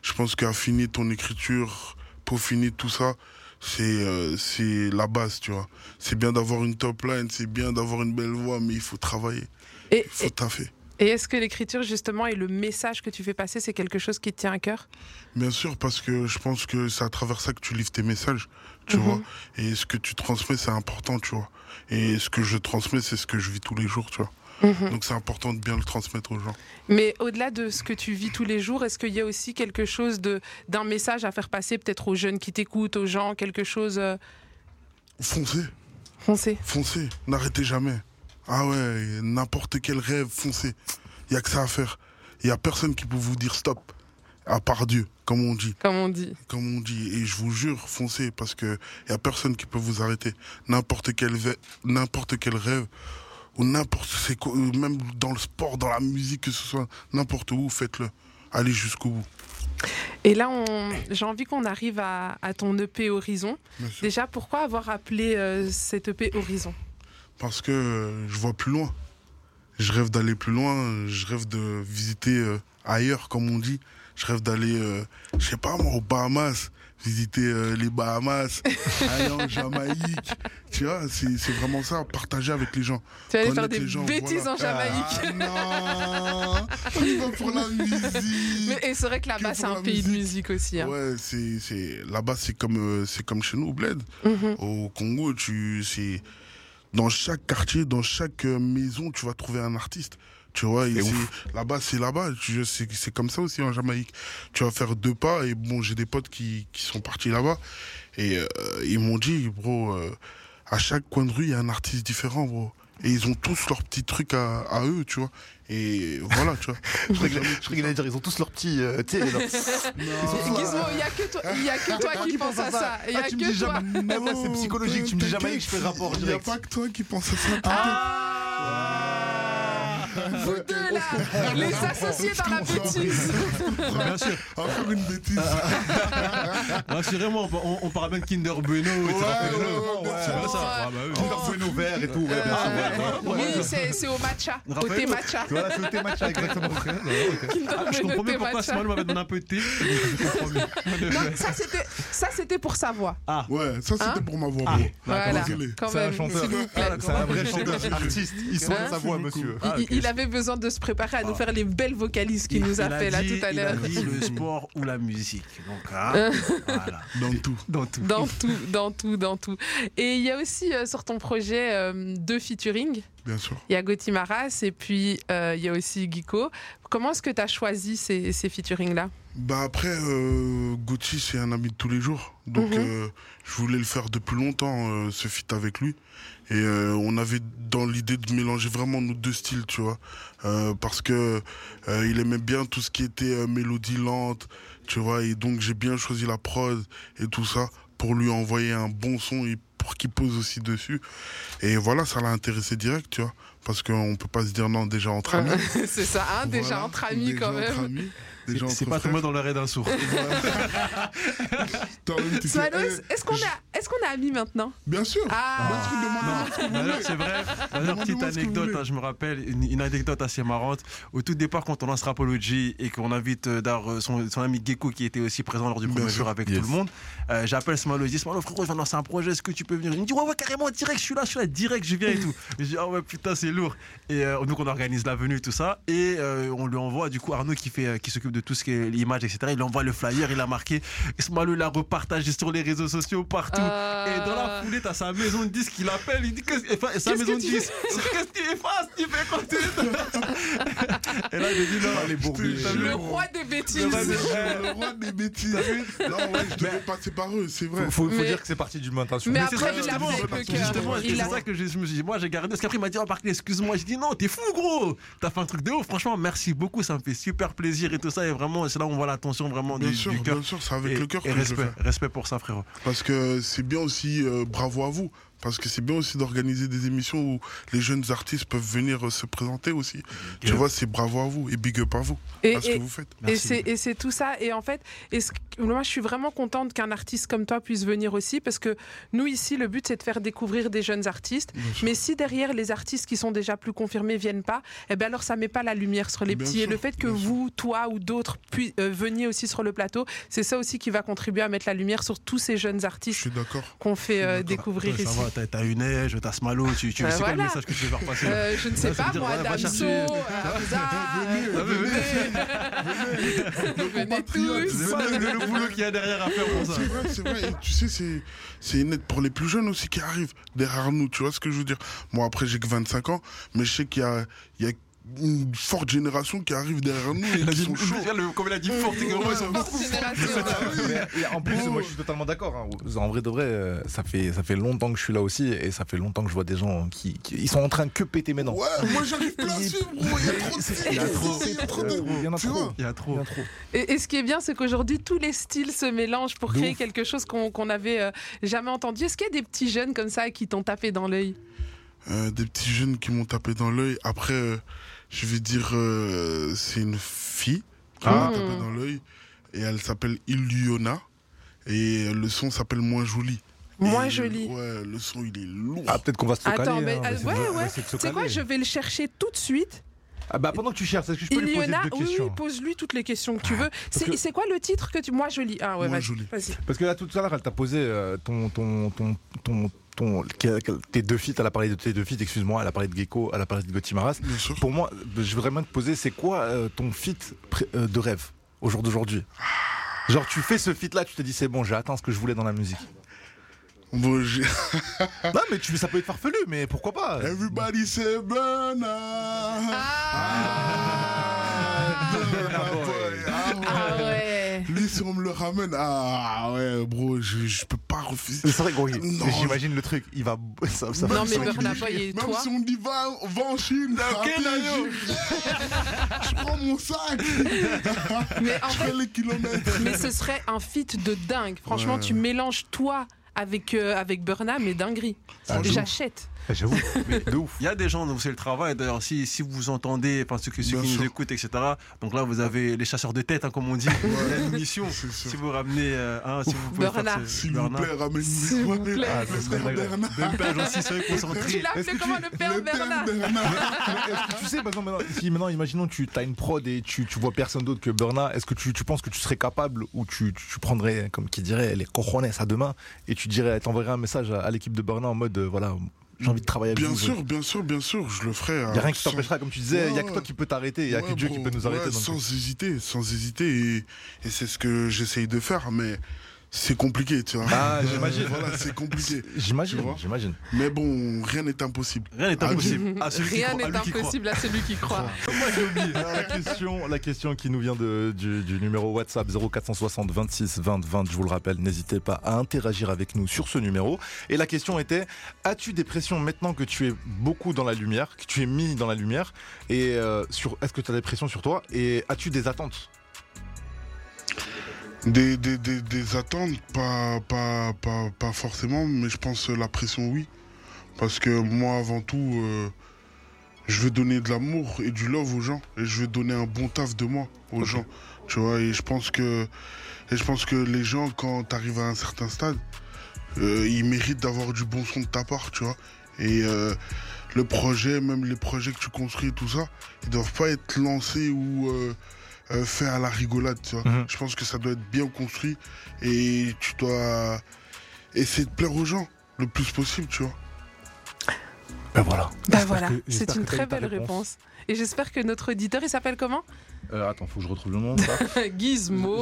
je pense qu'affiner ton écriture, peaufiner tout ça, c'est euh, c'est la base, tu vois. C'est bien d'avoir une top line, c'est bien d'avoir une belle voix, mais il faut travailler, Et, il faut et, taffer. Et est-ce que l'écriture, justement, et le message que tu fais passer, c'est quelque chose qui te tient à cœur? Bien sûr, parce que je pense que c'est à travers ça que tu livres tes messages, tu Mhm. vois. Et ce que tu transmets, c'est important, tu vois. Et ce que je transmets, c'est ce que je vis tous les jours, tu vois. Mhm. Donc c'est important de bien le transmettre aux gens. Mais au-delà de ce que tu vis tous les jours, est-ce qu'il y a aussi quelque chose d'un message à faire passer peut-être aux jeunes qui t'écoutent, aux gens, quelque chose euh, Foncez, foncé foncez, n'arrêtez jamais. Ah ouais, n'importe quel rêve, foncez. Il y a que ça à faire. Il y a personne qui peut vous dire stop, à part Dieu, comme on dit. comme on dit. Comme on dit. Et je vous jure, foncez, parce que il y a personne qui peut vous arrêter. N'importe quel, ve- n'importe quel rêve, ou n'importe, c'est même dans le sport, dans la musique, que ce soit n'importe où, faites-le. Allez jusqu'au bout. Et là, j'ai envie qu'on arrive à, à ton EP Horizon. Déjà, pourquoi avoir appelé euh, cet EP Horizon? Parce que euh, je vois plus loin. Je rêve d'aller plus loin. Je rêve de visiter euh, ailleurs, comme on dit. Je rêve d'aller, euh, je sais pas moi, aux Bahamas. Visiter les Bahamas, aller en Jamaïque. Tu vois, c'est c'est vraiment ça, partager avec les gens. Tu vas aller faire des gens, bêtises voilà. en Jamaïque. Ah, non va pour la musique Mais, et c'est vrai que là-bas, c'est un pays de musique. aussi. hein. Ouais, c'est c'est là-bas c'est comme c'est comme chez nous au Bled. Mhm. Au Congo, tu c'est dans chaque quartier, dans chaque euh, maison, tu vas trouver un artiste. Tu vois, là-bas, c'est là-bas. C'est comme ça aussi en Jamaïque. Tu vas faire deux pas et bon, j'ai des potes qui, qui sont partis là-bas et euh, ils m'ont dit, bro, euh, à chaque coin de rue, il y a un artiste différent, bro. Et ils ont tous leurs petits trucs à, à eux, tu vois. Et voilà, tu vois. Je croyais que- allait dire, ils ont tous leurs petits. euh, tu sais, il n'y a que toi, il y a que toi qui pense à ça. Il Ah, a tu me que dis toi. jamais. Moi, c'est psychologique. Tu me dis jamais que je fais rapport Il n'y a direct. pas que toi qui pense à ça. Vous deux là, les associés dans la bêtise. Bien sûr. Faire une bêtise. Rassurez-moi, on, on, on parle bien de Kinder Bueno, etc. ouais, ouais, C'est ouais. bien ça. Ah, bah oui. Kinder Bueno vert et tout. ouais, bien sûr. Oui, c'est c'est au matcha, thé matcha. Voilà, thé matcha, exactement. Kinder Ah, je comprends mieux pourquoi. Small m'avait donné un peu de thé. Ça c'était ça c'était pour sa voix. Ouais, ça c'était Hein pour ma voix, Ah. Voilà, C'est un même, chanteur. C'est un vrai chanteur, artiste. Il soigne Hein sa voix, monsieur. Ah, Il, il avait besoin de se préparer à nous faire les belles vocalises qu'il nous a fait là tout à l'heure. Il a dit le sport ou la musique. Donc, hein, voilà. Dans tout. Dans tout. Dans tout, dans tout, dans tout. Et il y a aussi euh, sur ton projet euh, deux featuring. Bien sûr. Il y a Gauthier Maras et puis euh, il y a aussi Guico. Comment est-ce que tu as choisi ces, ces featuring-là? Bah après, euh, Gauthier, c'est un ami de tous les jours. Donc, Mhm. euh, je voulais le faire depuis longtemps, euh, ce feat avec lui. Et euh, on avait dans l'idée de mélanger vraiment nos deux styles, tu vois. Euh, parce que euh, il aimait bien tout ce qui était euh, mélodie lente, tu vois. Et donc, j'ai bien choisi la prod et tout ça pour lui envoyer un bon son et pour qu'il pose aussi dessus. Et voilà, ça l'a intéressé direct, tu vois. Parce qu'on peut pas se dire non, déjà entre amis. C'est ça, hein, déjà Voilà, entre amis déjà quand entre même. amis, C'est pas tombé dans l'oreille d'un sourd. Est-ce qu'on a, est est-ce qu'on est amis maintenant? Bien sûr. Ah. D'ailleurs, voulez. c'est vrai. D'ailleurs, petite que vous anecdote, hein, je me rappelle, une, une anecdote assez marrante. Au tout départ, quand on lance Rapology et qu'on invite euh, euh, son, son ami Gecko qui était aussi présent lors du premier jour avec Yes. tout le monde, euh, j'appelle Smalo, je dis Smalo, frérot, je viens de lancer un projet, est-ce que tu peux venir? Il me dit, ouais, ouais, carrément, direct, je suis là, je suis là, direct, je viens et tout. je dis, ah ouais, putain, c'est lourd. Et euh, donc, on organise la venue, tout ça. Et euh, on lui envoie, du coup, Arnaud qui, fait, euh, qui s'occupe de tout ce qui est l'image, etc. Il envoie le flyer, il a marqué. Smalo l'a repartagé sur les réseaux sociaux partout. Euh. Et dans la foulée, t'as sa maison de disques, il appelle, il dit que enfin, sa maison de tu disques. Qu'est-ce que tu effaces Tu fais quoi? Tu- Et là, j'ai dit non, les bourbiers. Le roi des bêtises. Le roi des- Le roi des bêtises. Non, ouais, je devais passer par eux, c'est vrai. Faut, faut- faut Mais- dire que c'est parti d'une intention. Mais c'est après, il justement, Il c'est a- ça que je, je me suis dit, moi j'ai gardé. Parce qu'après, il m'a dit, oh, excuse-moi. Je dis, non, t'es fou, gros. T'as fait un truc de ouf. Franchement, merci beaucoup. Ça me fait super plaisir et tout ça. Et vraiment, c'est là où on voit l'attention vraiment Bien du, sûr, du cœur. bien sûr, c'est avec Et, le cœur que je le respect, fais. respect pour ça, frérot. Parce que c'est bien aussi, euh, bravo à vous. Parce que c'est bien aussi d'organiser des émissions où les jeunes artistes peuvent venir euh, se présenter aussi. Tu vois, c'est bravo à vous et big up à vous. Et, à ce et- que vous faites. et c'est et c'est tout ça. Et en fait, moi, je suis vraiment contente qu'un artiste comme toi puisse venir aussi, parce que nous ici, le but c'est de faire découvrir des jeunes artistes. Bien sûr. Mais si derrière les artistes qui sont déjà plus confirmés viennent pas, eh ben alors ça met pas la lumière sur les Bien petits. et le fait que vous, toi ou d'autres, puis euh, veniez aussi sur le plateau, c'est ça aussi qui va contribuer à mettre la lumière sur tous ces jeunes Je artistes qu'on fait euh, découvrir ici. T'as- t'as une neige, t'as Smalo. Tu, tu, Euh, c'est quoi le voilà. message que tu veux faire passer Euh, je ne sais pas, dire, moi, Damso. Hamza, Ah, venez, tous. C'est pas le, boulot qu'il y a derrière à faire pour ça. C'est vrai, c'est vrai. Et tu sais, c'est, c'est une aide pour les plus jeunes aussi qui arrivent derrière nous. Tu vois ce que je veux dire? Moi, après, j'ai que 25 ans, mais je sais qu'il y a, il y a une forte génération qui arrive derrière nous et qui sont chauds. le- comme il a dit Forte en plus, moi je suis totalement d'accord. hein. En vrai de vrai, euh, ça fait, ça fait longtemps que je suis là aussi et ça fait longtemps que je vois des gens qui, qui- ils sont en train de que péter maintenant. Ouais, moi, j'arrive plus à suivre. Il y a trop de Il y a trop, Il y a trop de. il y en a Tu trop. vois Il y a Il trop. y en a trop. Et, et ce qui est bien, c'est qu'aujourd'hui, tous les styles se mélangent pour créer quelque chose qu'on n'avait euh, jamais entendu. Est-ce qu'il y a des petits jeunes comme ça qui t'ont tapé dans l'œil? Euh, des petits jeunes qui m'ont tapé dans l'œil. Après, euh, je vais dire, euh, c'est une fille qui Ah. m'a tapé dans l'œil. Et elle s'appelle Iliona. Et le son s'appelle Moins Joli. Moins Et, joli. Ouais, le son, il est lourd. Ah, peut-être qu'on va se le Attends, caler, mais hein, mais c'est- ouais, ouais. se C'est quoi. Je vais le chercher tout de suite. Ah bah pendant que tu cherches, est-ce que je peux lui poser Iliona, deux oui, oui, questions pose-lui toutes les questions que tu veux. C'est quoi le titre que tu. Moi, je lis. Ah ouais, vas-y. Parce que là tout à l'heure, elle t'a posé euh, ton, ton, ton, ton, tes deux feats, elle a parlé de tes deux feats, excuse-moi, elle a parlé de Gecko, elle a parlé de Gotimaras. Pour moi, je voudrais même te poser, c'est quoi euh, ton feat euh, de rêve au jour d'aujourd'hui? Genre tu fais ce feat là, tu te dis c'est bon, j'ai atteint ce que je voulais dans la musique. Bon, non mais tu, ça peut être farfelu, mais pourquoi pas? Everybody say Burna. Ah. Ah ouais. ah ouais. Lui, si on me le ramène, ah ouais, bro, je, je peux pas refuser. C'est vrai gros, Non. j'imagine le truc, il va... Ça, ça Non, va- mais ça va- Burna Boy et Même toi si on dit va, va en Chine, Ok, appelle, Nayo. je, je prends mon sac, Mais en je fait, fais les kilomètres. mais ce serait un feat de dingue. Franchement, Ouais. tu mélanges toi avec, euh, avec Burna, mais dinguerie. Ah. J'achète. Ah, J'avoue, mais de ouf. Il y a des gens dont c'est le travail. D'ailleurs, si, si vous entendez, ceux, que- ceux Bien qui nous sûr. écoutent, etc. Donc là, vous avez les chasseurs de tête, hein, comme on dit. A une mission. Sûr. Si vous ramenez, euh, un, si vous pouvez Bernard. faire ce- S'il vous Bernard. plaît, ramène S'il vous plaît. Ah, Le ça serait frère dingue. Bernard. Même page aussi, soyez Tu l'as Est-ce appelé que comment tu- le père Le père Bernard Bernard. Est-ce que tu sais, par exemple, maintenant, si maintenant, imaginons, tu as une prod et tu, tu vois personne d'autre que Burna, est-ce que tu, tu penses que tu serais capable ou tu, tu prendrais, comme qui dirait, les cojones à demain et tu dirais, t'enverrais un message à, à l'équipe de Burna en mode, euh, voilà, j'ai envie de travailler avec Bien vous. sûr, bien sûr, bien sûr, je le ferai. Il n'y a rien qui t'empêchera, comme tu disais, il n'y a que toi qui peux t'arrêter, il n'y a que Dieu bro. qui peut nous arrêter. Ouais, donc- sans hésiter, sans hésiter. Et, et c'est ce que j'essaye de faire, mais c'est compliqué, tu vois. Ah, j'imagine. Voilà, c'est compliqué. J'imagine, j'imagine. Mais bon, rien n'est impossible. Rien n'est Ah, impossible. À celui qui Rien n'est impossible à celui qui croit. Moi, j'ai oublié. Alors, la, question, la question qui nous vient de, du, du numéro WhatsApp 0460 26 20 20, je vous le rappelle, n'hésitez pas à interagir avec nous sur ce numéro. Et la question était, as-tu des pressions maintenant que tu es beaucoup dans la lumière, que tu es mis dans la lumière? Et euh, sur, est-ce que tu as des pressions sur toi? Et as-tu des attentes? Des, des, des, des attentes, pas, pas, pas, pas forcément, mais je pense euh, la pression, oui. Parce que moi, avant tout, euh, je veux donner de l'amour et du love aux gens. Et je veux donner un bon taf de moi aux gens. Tu vois, et je pense que, et je pense que les gens, quand tu arrives à un certain stade, euh, il mérite d'avoir du bon son de ta part, tu vois. Et euh, le projet, même les projets que tu construis, tout ça, ils doivent pas être lancés ou euh, euh, faits à la rigolade, tu vois. Mhm. Je pense que ça doit être bien construit et tu dois essayer de plaire aux gens le plus possible, tu vois. Ben voilà. J'espère voilà, c'est une très belle réponse. Et j'espère que notre auditeur, il s'appelle comment? Euh, attends, faut que je retrouve le nom. Gizmo,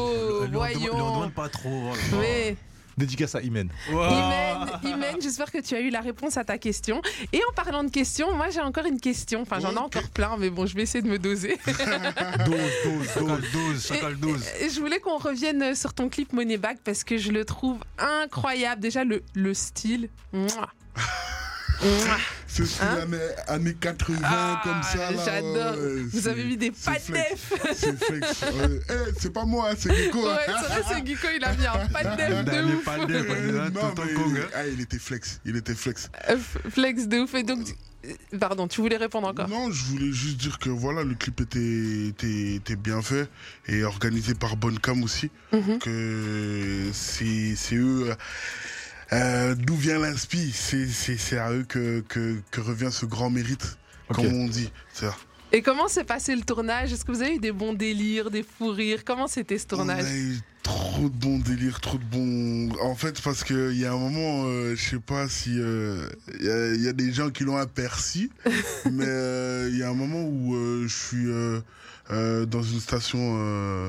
demande- on voyons. demande pas trop. là là. Oui. Dédicace à Imen. Imen, Imen, j'espère que tu as eu la réponse à ta question. Et en parlant de questions, moi j'ai encore une question. Enfin, j'en ai encore plein, mais bon, je vais essayer de me doser. 12, 12, Chacal 12, chacal 12. Et je voulais qu'on revienne sur ton clip Moneybag parce que je le trouve incroyable. Déjà, le, le style. Mouah. Mouah. C'est Hein années, années 80 Ah, comme ça. J'adore. ouais, Vous avez mis des flex. def. C'est flex. Ouais. Eh, c'est pas moi, hein, c'est Nico. Ouais, c'est vrai, c'est Guico, il a mis un pas de ouf. pas def, Non, mais- Kong, hein. ah, il était flex. Il était flex. Euh, Flex de ouf. Et donc, euh, pardon, tu voulais répondre encore? Non, je voulais juste dire que voilà, le clip était, était, était bien fait et organisé par Bonne Cam aussi. Mhm. Que c'est c'est eux. Euh, D'où vient l'inspi? C'est à eux que, que, que revient ce grand mérite, comme on dit. Ça. Et comment s'est passé le tournage? Est-ce que vous avez eu des bons délires, des fous rires? Comment c'était ce On tournage? a eu trop de bons délires, trop de bons. En fait, parce qu'il y a un moment, euh, je sais pas si. euh, Il y, a- il y a des gens qui l'ont aperçu, mais euh, il y a un moment où euh, je suis euh, euh, dans une station euh,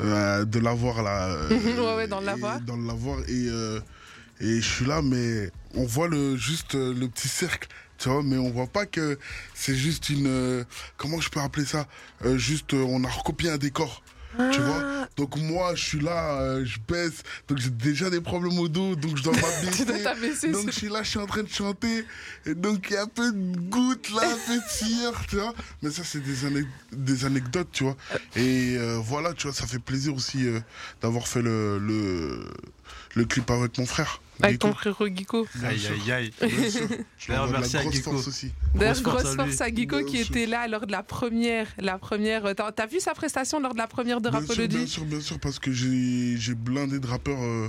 euh, de Lavoir, là. euh, Ouais, ouais, dans le Lavoir. Dans le Lavoir, et, euh, et je suis là, mais on voit le, juste euh, le petit cercle. Tu vois, mais on voit pas que c'est juste une. euh, comment je peux appeler ça Euh, Juste, euh, on a recopié un décor. Tu vois Ah, donc moi, je suis là, je baisse, donc j'ai déjà des problèmes au dos, donc je dois m'abaisser. donc je suis là, je suis en train de chanter, et donc il y a un peu de gouttes là, un peu de sueur, tu vois. Mais ça, c'est des, ane- des anecdotes, tu vois. Et euh, voilà, tu vois, ça fait plaisir aussi euh, d'avoir fait le, le, le clip avec mon frère. Avec ton frérot Guico. Aïe, aïe, aïe. D'ailleurs, merci la à grosse Guico. force aussi. D'ailleurs, Grosse force à Guico qui était là lors de la première. La première T'as vu sa prestation lors de la première de sûr, bien Rapology? sûr, bien sûr, parce que j'ai j'ai blindé de rappeurs euh,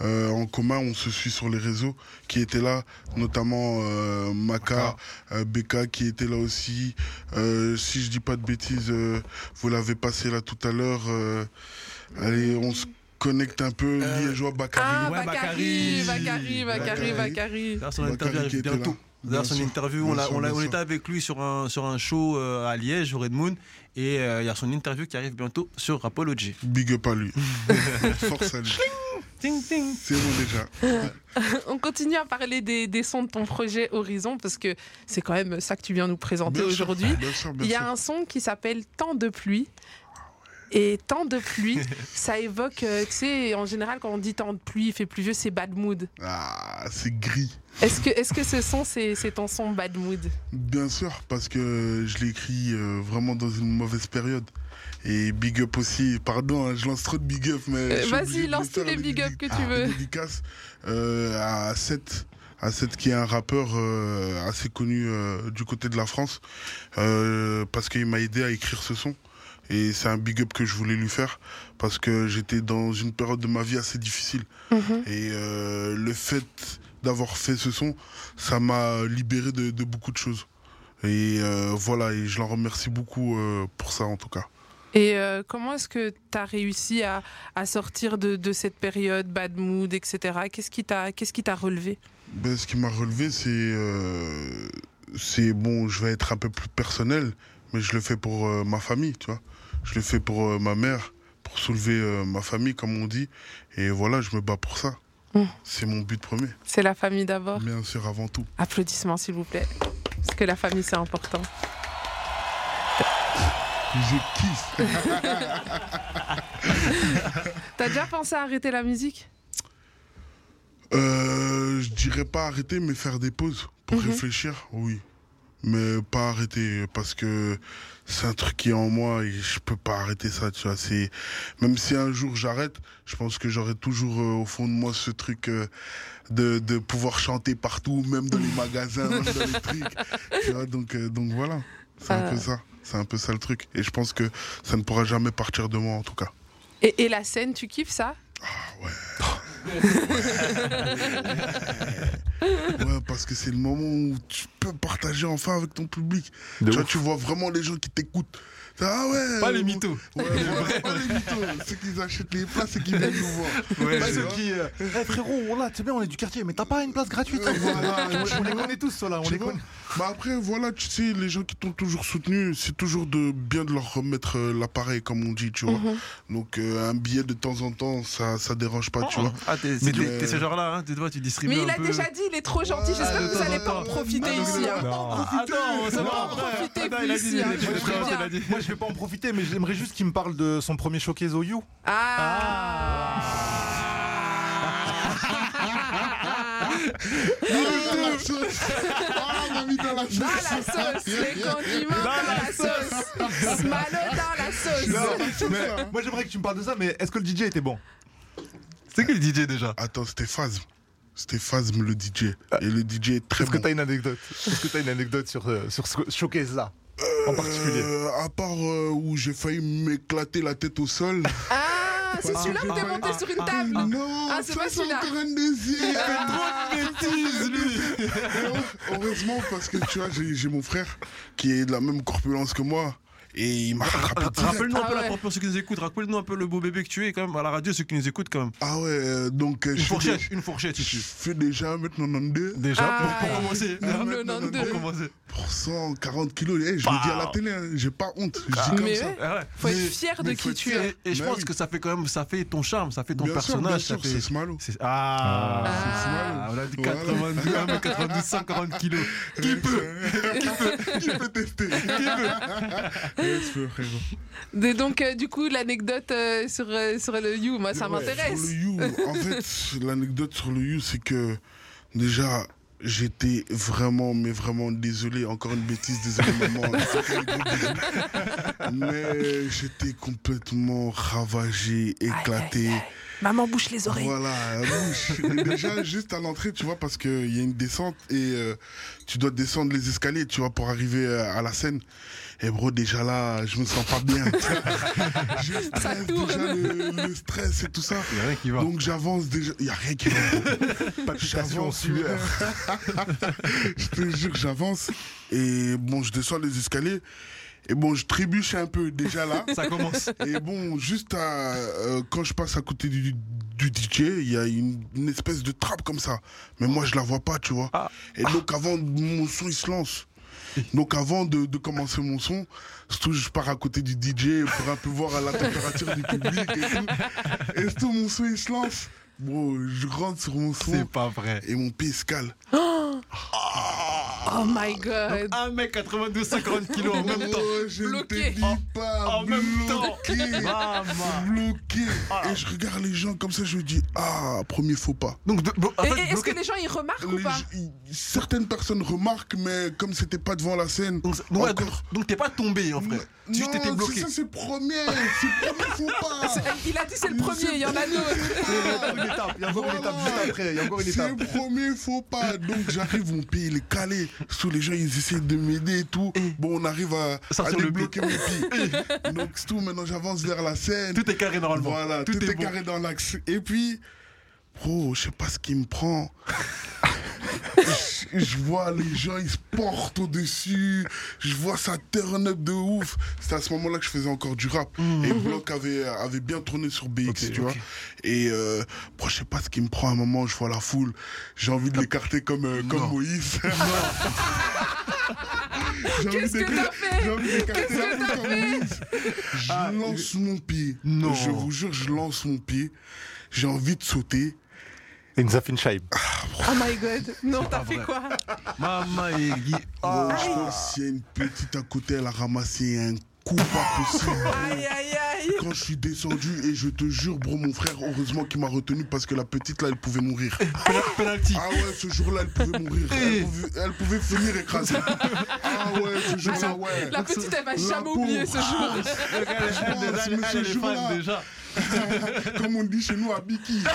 euh, en commun, on se suit sur les réseaux, qui étaient là, notamment euh, Maka, euh, Beka qui était là aussi. Euh, si je dis pas de bêtises, euh, vous l'avez passé là tout à l'heure. euh, allez, on se connecte un peu, Euh, Liégeois, Bakary. Ah, Ouais, Bakary, Bakary. Bakary, Bakary, Bakary. Bakary. D'ailleurs, son Bakary interview qui arrive était bientôt. D'ailleurs, son sûr, interview, on, on, on était avec lui sur un, sur un show euh, à Liège, au Red Moon, et euh, il y a son interview qui arrive bientôt sur Rapology. Big up à lui. Force à lui. Ting, ting. C'est bon déjà. On continue à parler des, des sons de ton projet Horizon parce que c'est quand même ça que tu viens nous présenter aujourd'hui. Bien sûr, bien Il y a un son qui s'appelle Temps de pluie. Et temps de pluie, ça évoque, euh, tu sais, en général, quand on dit temps de pluie, il fait pluvieux, c'est bad mood. Ah, c'est gris. Est-ce que, est que ce son, c'est c'est ton son bad mood? Bien sûr, parce que je l'ai écrit euh, vraiment dans une mauvaise période. Et big up aussi, pardon, hein, je lance trop de big up, mais. Euh, vas-y, lance tous les big up que tu veux. une dédicace euh, à Seth, à Seth qui est un rappeur assez connu du côté de la France, parce qu'il m'a aidé à écrire ce son. Et c'est un big up que je voulais lui faire, parce que j'étais dans une période de ma vie assez difficile. Mhm. Et euh, le fait d'avoir fait ce son, ça m'a libéré de, de beaucoup de choses. Et euh, voilà, et je l'en remercie beaucoup euh, pour ça en tout cas. Et euh, comment est-ce que tu as réussi à, à sortir de, de cette période bad mood, etc. Qu'est-ce qui t'a qu'est-ce qui t'a relevé? Ben, ce qui m'a relevé, c'est. euh, c'est bon, je vais être un peu plus personnel, mais je le fais pour euh, ma famille, tu vois. Je le fais pour euh, ma mère, pour soulever euh, ma famille, comme on dit. Et voilà, je me bats pour ça. Mm. C'est mon but premier, C'est la famille d'abord. bien sûr, avant tout. Applaudissements, s'il vous plaît. Parce que la famille, c'est important. Je kiffe. T'as déjà pensé à arrêter la musique? Euh, je dirais pas arrêter, mais faire des pauses pour Mhm. réfléchir, oui. Mais pas arrêter, parce que c'est un truc qui est en moi et je peux pas arrêter ça, tu vois. C'est... Même si un jour j'arrête, je pense que j'aurai toujours euh, au fond de moi ce truc euh, de, de pouvoir chanter partout, même dans les magasins, même dans les trucs. Tu vois, donc, euh, donc voilà, c'est un Euh. peu ça. C'est un peu ça le truc. Et je pense que ça ne pourra jamais partir de moi en tout cas. et, et la scène, tu kiffes ça? Ouais, parce que c'est le moment où tu peux partager enfin avec ton public. De tu vois, ouf. tu vois vraiment les gens qui t'écoutent. Ah ouais. Pas les mythos. Ouais, voilà, pas les mythos. Ceux qui achètent les places et qui viennent nous voir. Ouais, ceux qui. euh, Eh, frérot, on l'a, c'est bien, on est du quartier, mais t'as pas une place gratuite Euh, voilà, on, on les connaît tous, ceux-là, on Tu les connaît. Bah après, voilà, tu sais, les gens qui t'ont toujours soutenu, c'est toujours de bien de leur remettre euh, l'appareil, comme on dit, tu vois. Donc, euh, un billet de temps en temps, ça, ça dérange pas, tu vois. Ah, t'es ce genre-là, hein, tu vois, tu distribues Mais un il a peu. déjà dit, il est trop gentil. J'espère que vous n'allez pas en profiter ici. hein. Non. Attends, ça On va en profiter Attends, plus il a dit, ici, hein. Moi, je vais pas en profiter, mais j'aimerais juste qu'il me parle de son premier showcase au You. Ah. Ah, la sauce Ah, on m'a mis dans la sauce Dans la sauce, les condiments dans la sauce. Malo dans la sauce. mais moi, j'aimerais que tu me parles de ça, mais est-ce que le DJ était bon? C'est qui le DJ déjà? Attends, c'était Phasm. C'était Phasm, le DJ. Et le DJ est très Est-ce que t'as une anecdote? Est-ce que t'as une anecdote sur, euh, sur ce showcase-là? En particulier Euh, à part euh, où j'ai failli m'éclater la tête au sol. Ah, c'est celui-là où t'es monté sur une ah, table. non, Ah, c'est ça pas c'est celui-là. encore un désir. Bêtise, lui Heureusement, parce que tu vois, j'ai mon frère qui est de la même corpulence que moi. Et il m'a rattrapé direct. Rappelle-nous un Ah peu la ouais. pour ceux qui nous écoutent, rappelle-nous un peu le beau bébé que tu es quand même à la radio, ceux qui nous écoutent quand même. Ah ouais, euh, donc euh, Une je fourchette, des- une fourchette je ici. fais déjà 1m92 Déjà, Ah, pour, pour commencer. Ah, hein, Le 92. Pour commencer. pour 140 kilos. Eh, je le dis à la télé, hein, j'ai pas honte. Je dis comme Mais ça. ouais. Ah. Faut Mais- être fier de qui tu es. Et, et je Mais pense oui. que ça fait quand même, ça fait ton charme, ça fait ton Bien sûr, personnage. bien ça sûr, fait... c'est Smalo. c'est- Ah, Ah. c'est Smalo. Ah, on a dit Voilà. 92, ah, mais 92, 140 kilos. Qui peut? Qui peut? Qui peut tester? Qui peut? Yes, frérot. Et donc, euh, du coup, l'anecdote euh, sur, euh, sur le You, moi, ça Ouais, m'intéresse. Sur le You, en fait, l'anecdote sur le You, c'est que déjà, j'étais vraiment, mais vraiment désolé. Encore une bêtise, désolé maman. Mais j'étais complètement ravagé, éclaté. Maman bouche les oreilles. Voilà, bouche. Déjà, juste à l'entrée, tu vois, parce qu'il y a une descente et euh, tu dois descendre les escaliers, tu vois, pour arriver à la scène. Et bro, déjà là, je me sens pas bien. je stresse déjà le, le stress et tout ça. Y a rien qui va. Donc j'avance déjà. Il n'y a rien qui va. Palpitation, J'avance. sueur. je te jure, j'avance. Et bon, je descends les escaliers. Et bon, je trébuche un peu déjà là. Ça commence. Et bon, juste à, euh, quand je passe à côté du, du DJ, il y a une, une espèce de trappe comme ça. Mais moi, je la vois pas, tu vois. Ah. Et donc, avant, mon son, il se lance. Donc, avant de, de commencer mon son, surtout, je pars à côté du DJ pour un peu voir la température du public et tout. Et surtout, mon son, il se lance. Bon, je rentre sur mon son C'est pas vrai. et mon pied se cale. Oh my god. Un mec 92, 50 kilos en même temps. Oh, je ne Bloqué. te dis pas. En même temps. bloqué. Bloqué. Ah. Et je regarde les gens comme ça, je me dis, ah, premier faux pas. Donc, est-ce bloqué- que les gens ils remarquent ou pas certaines personnes remarquent, mais comme c'était pas devant la scène. Donc, donc, ouais, encore- donc- donc t'es pas tombé, en vrai. Tu non, t'étais bloqué. c'est ça, c'est le premier. C'est le premier faux pas. C'est- Il a dit c'est le premier, il y en a d'autres. Il y a encore une étape, il y a encore une étape Voilà. juste après, il y a encore une C'est étape. le premier faux pas. Donc j'arrive, mon pied il est calé. Tous les gens ils essaient de m'aider et tout. Bon, on arrive à, Sortir à le débloquer mon pied. Donc c'est tout. Maintenant j'avance vers la scène. Tout est carré normalement. Voilà, tout, est, bon. carré dans l'axe. Et puis, bro, je sais pas ce qui me prend. je, je vois les gens, ils se portent au-dessus. Je vois ça turn up de ouf. C'était à ce moment-là que je faisais encore du rap. Et Block avait, avait bien tourné sur BX, tu vois. Et euh, bro, je sais pas ce qui me prend à un moment. Je vois la foule. J'ai envie de l'écarter comme, euh, comme Non. Moïse. J'ai envie Qu'est-ce que d'écarter- t'as fait? j'ai envie d'écarter Qu'est-ce que t'as fait? Je Ah, lance mon pied. Non. Je vous jure, je lance mon pied. J'ai envie de sauter. Et une Zafin Shaib. Oh my god. Non, t'as fait vrai. quoi? Maman et Guy. Gros, je pense qu'il y a une petite à côté, elle a ramassé un coup pas possible. Aïe aïe aïe. Quand je suis descendu, et je te jure, bro, mon frère, heureusement qu'il m'a retenu parce que la petite là, elle pouvait mourir. Pénal- Penalty. Ah ouais, ce jour-là, elle pouvait mourir. Elle pouvait, elle pouvait finir écrasée. Ah ouais, ce jour-là, ouais. La petite elle va jamais oublier ce jour. Elle, elle, elle, Franchement, elle, ce elle, elle est fan déjà. Comme on dit chez nous à Biki.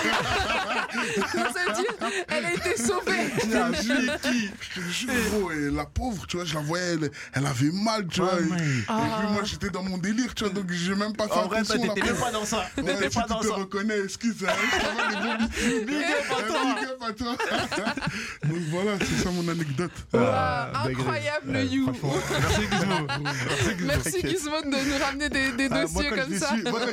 Elle a été sauvée. Biki. Je te jure, gros, et la pauvre, tu vois, je la voyais, elle, elle avait mal, tu vois. Ah, et, et Ah. puis moi, j'étais dans mon délire, tu vois, donc j'ai même pas fait En vrai, attention. t'étais la même pauvre. pas dans ça. Ouais, pas tu dans te ça. reconnais, excuse, hein, je t'envoie les bons bisous. Big up à toi. Donc voilà, c'est ça mon anecdote. Ah, incroyable, Ouais, You. Merci Gizmo. Merci Gizmo. De nous ramener des, des Ah, dossiers comme ça.